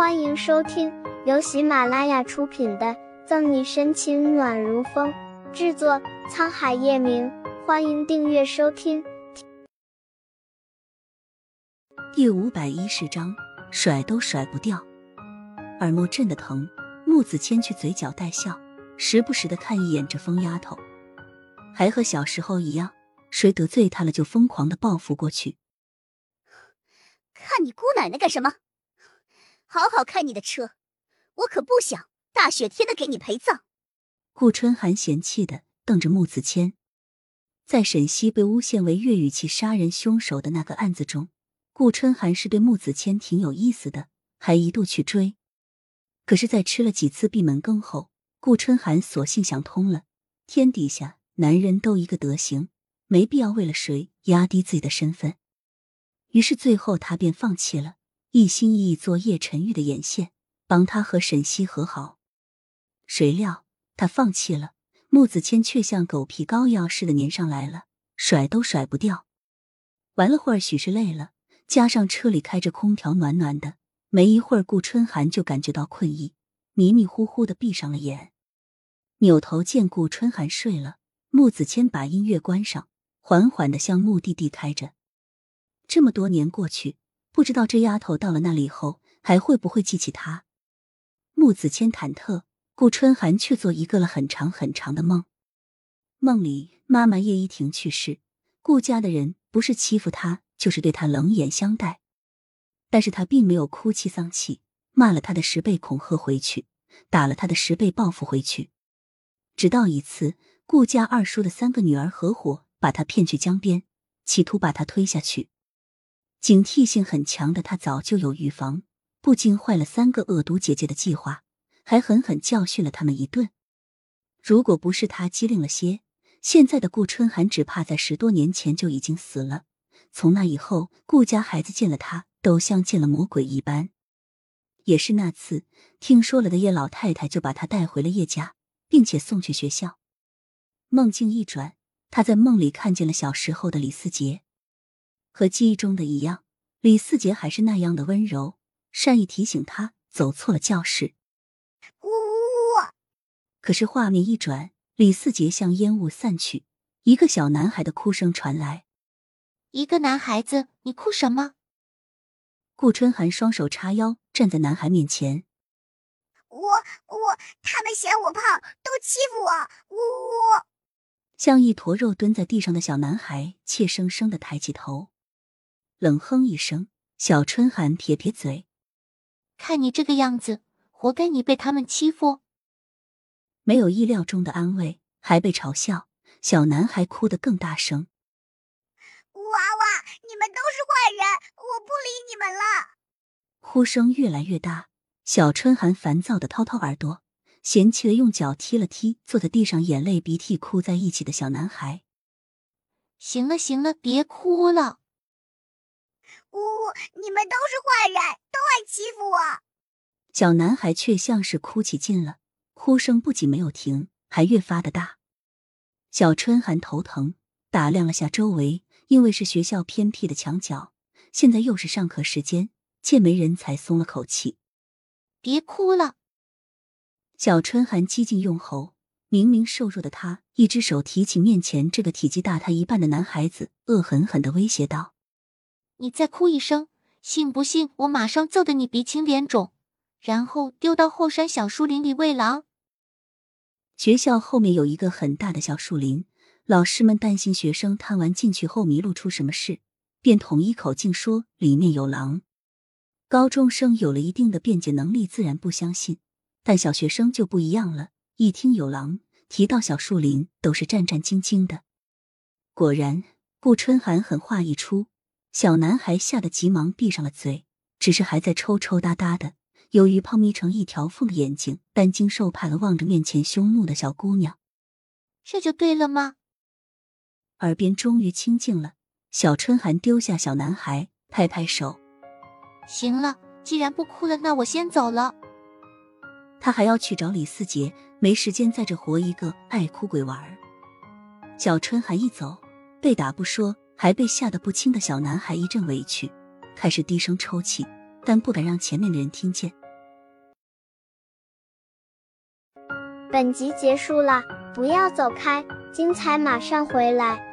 欢迎收听由喜马拉雅出品的《赠你深情暖如风》，制作沧海夜明。欢迎订阅收听。第五百一十章，甩都甩不掉，耳膜震得疼。木子谦却嘴角带笑，时不时的看一眼这疯丫头，还和小时候一样，谁得罪她了就疯狂的报复过去。看你姑奶奶干什么？好好开你的车，我可不想大雪天的给你陪葬。顾春寒嫌弃的瞪着穆子谦，在沈西被诬陷为岳雨琪杀人凶手的那个案子中，顾春寒是对穆子谦挺有意思的，还一度去追。可是，在吃了几次闭门羹后，顾春寒索性想通了：天底下男人都一个德行，没必要为了谁压低自己的身份。于是，最后他便放弃了。一心一意做叶晨玉的眼线，帮他和沈西和好。谁料他放弃了，穆子谦却像狗皮膏药似的粘上来了，甩都甩不掉。玩了会儿，许是累了，加上车里开着空调，暖暖的。没一会儿，顾春寒就感觉到困意，迷迷糊糊的闭上了眼。扭头见顾春寒睡了，穆子谦把音乐关上，缓缓的向目的地开着。这么多年过去。不知道这丫头到了那里后还会不会记起他？木子谦忐忑，顾春寒却做一个了很长很长的梦。梦里妈妈叶一婷去世，顾家的人不是欺负他，就是对他冷眼相待。但是他并没有哭泣丧气，骂了他的十倍恐吓回去，打了他的十倍报复回去。直到一次，顾家二叔的三个女儿合伙把他骗去江边，企图把他推下去。警惕性很强的他早就有预防，不仅坏了三个恶毒姐姐的计划，还狠狠教训了他们一顿。如果不是他机灵了些，现在的顾春寒只怕在十多年前就已经死了。从那以后，顾家孩子见了他都像见了魔鬼一般。也是那次听说了的叶老太太，就把他带回了叶家，并且送去学校。梦境一转，他在梦里看见了小时候的李思杰。和记忆中的一样，李四杰还是那样的温柔，善意提醒他走错了教室。呜呜呜！可是画面一转，李四杰向烟雾散去，一个小男孩的哭声传来。一个男孩子，你哭什么？顾春寒双手叉腰站在男孩面前。我我，他们嫌我胖，都欺负我。呜呜！像一坨肉蹲在地上的小男孩怯生生的抬起头。冷哼一声，小春寒撇撇嘴：“看你这个样子，活该你被他们欺负。”没有意料中的安慰，还被嘲笑。小男孩哭得更大声：“娃娃，你们都是坏人，我不理你们了！”呼声越来越大，小春寒烦躁的掏掏耳朵，嫌弃的用脚踢了踢坐在地上眼泪鼻涕哭在一起的小男孩。“行了行了，别哭了。”呜呜！你们都是坏人，都爱欺负我。小男孩却像是哭起劲了，哭声不仅没有停，还越发的大。小春寒头疼，打量了下周围，因为是学校偏僻的墙角，现在又是上课时间，见没人才松了口气。别哭了！小春寒激进用喉，明明瘦弱的他，一只手提起面前这个体积大他一半的男孩子，恶狠狠的威胁道。你再哭一声，信不信我马上揍得你鼻青脸肿，然后丢到后山小树林里喂狼？学校后面有一个很大的小树林，老师们担心学生探完进去后迷路出什么事，便统一口径说里面有狼。高中生有了一定的辩解能力，自然不相信，但小学生就不一样了，一听有狼，提到小树林都是战战兢兢的。果然，顾春寒狠话一出。小男孩吓得急忙闭上了嘴，只是还在抽抽搭搭的，由于胖眯成一条缝的眼睛，担惊受怕的望着面前凶怒的小姑娘。这就对了吗？耳边终于清静了，小春寒丢下小男孩，拍拍手：“行了，既然不哭了，那我先走了。”他还要去找李四杰，没时间在这活一个爱哭鬼玩。小春寒一走，被打不说。还被吓得不轻的小男孩一阵委屈开始低声抽泣但不敢让前面的人听见。本集结束了不要走开精彩马上回来。